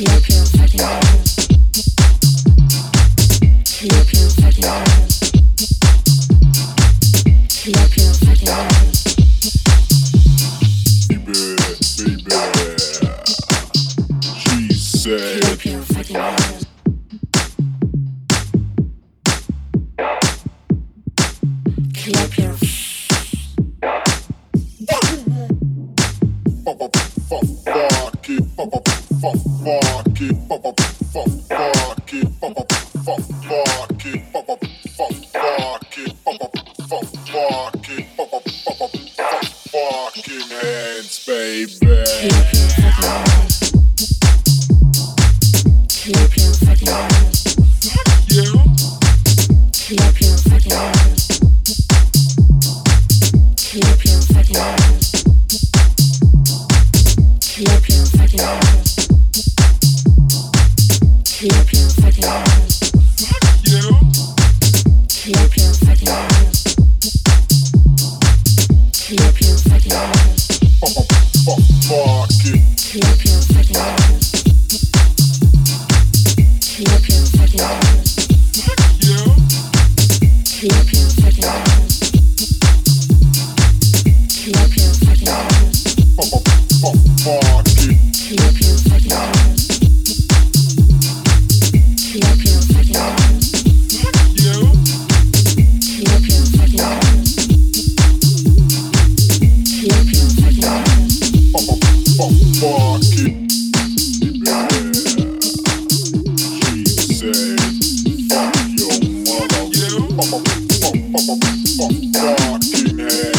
Ethiopia fucking God in hell.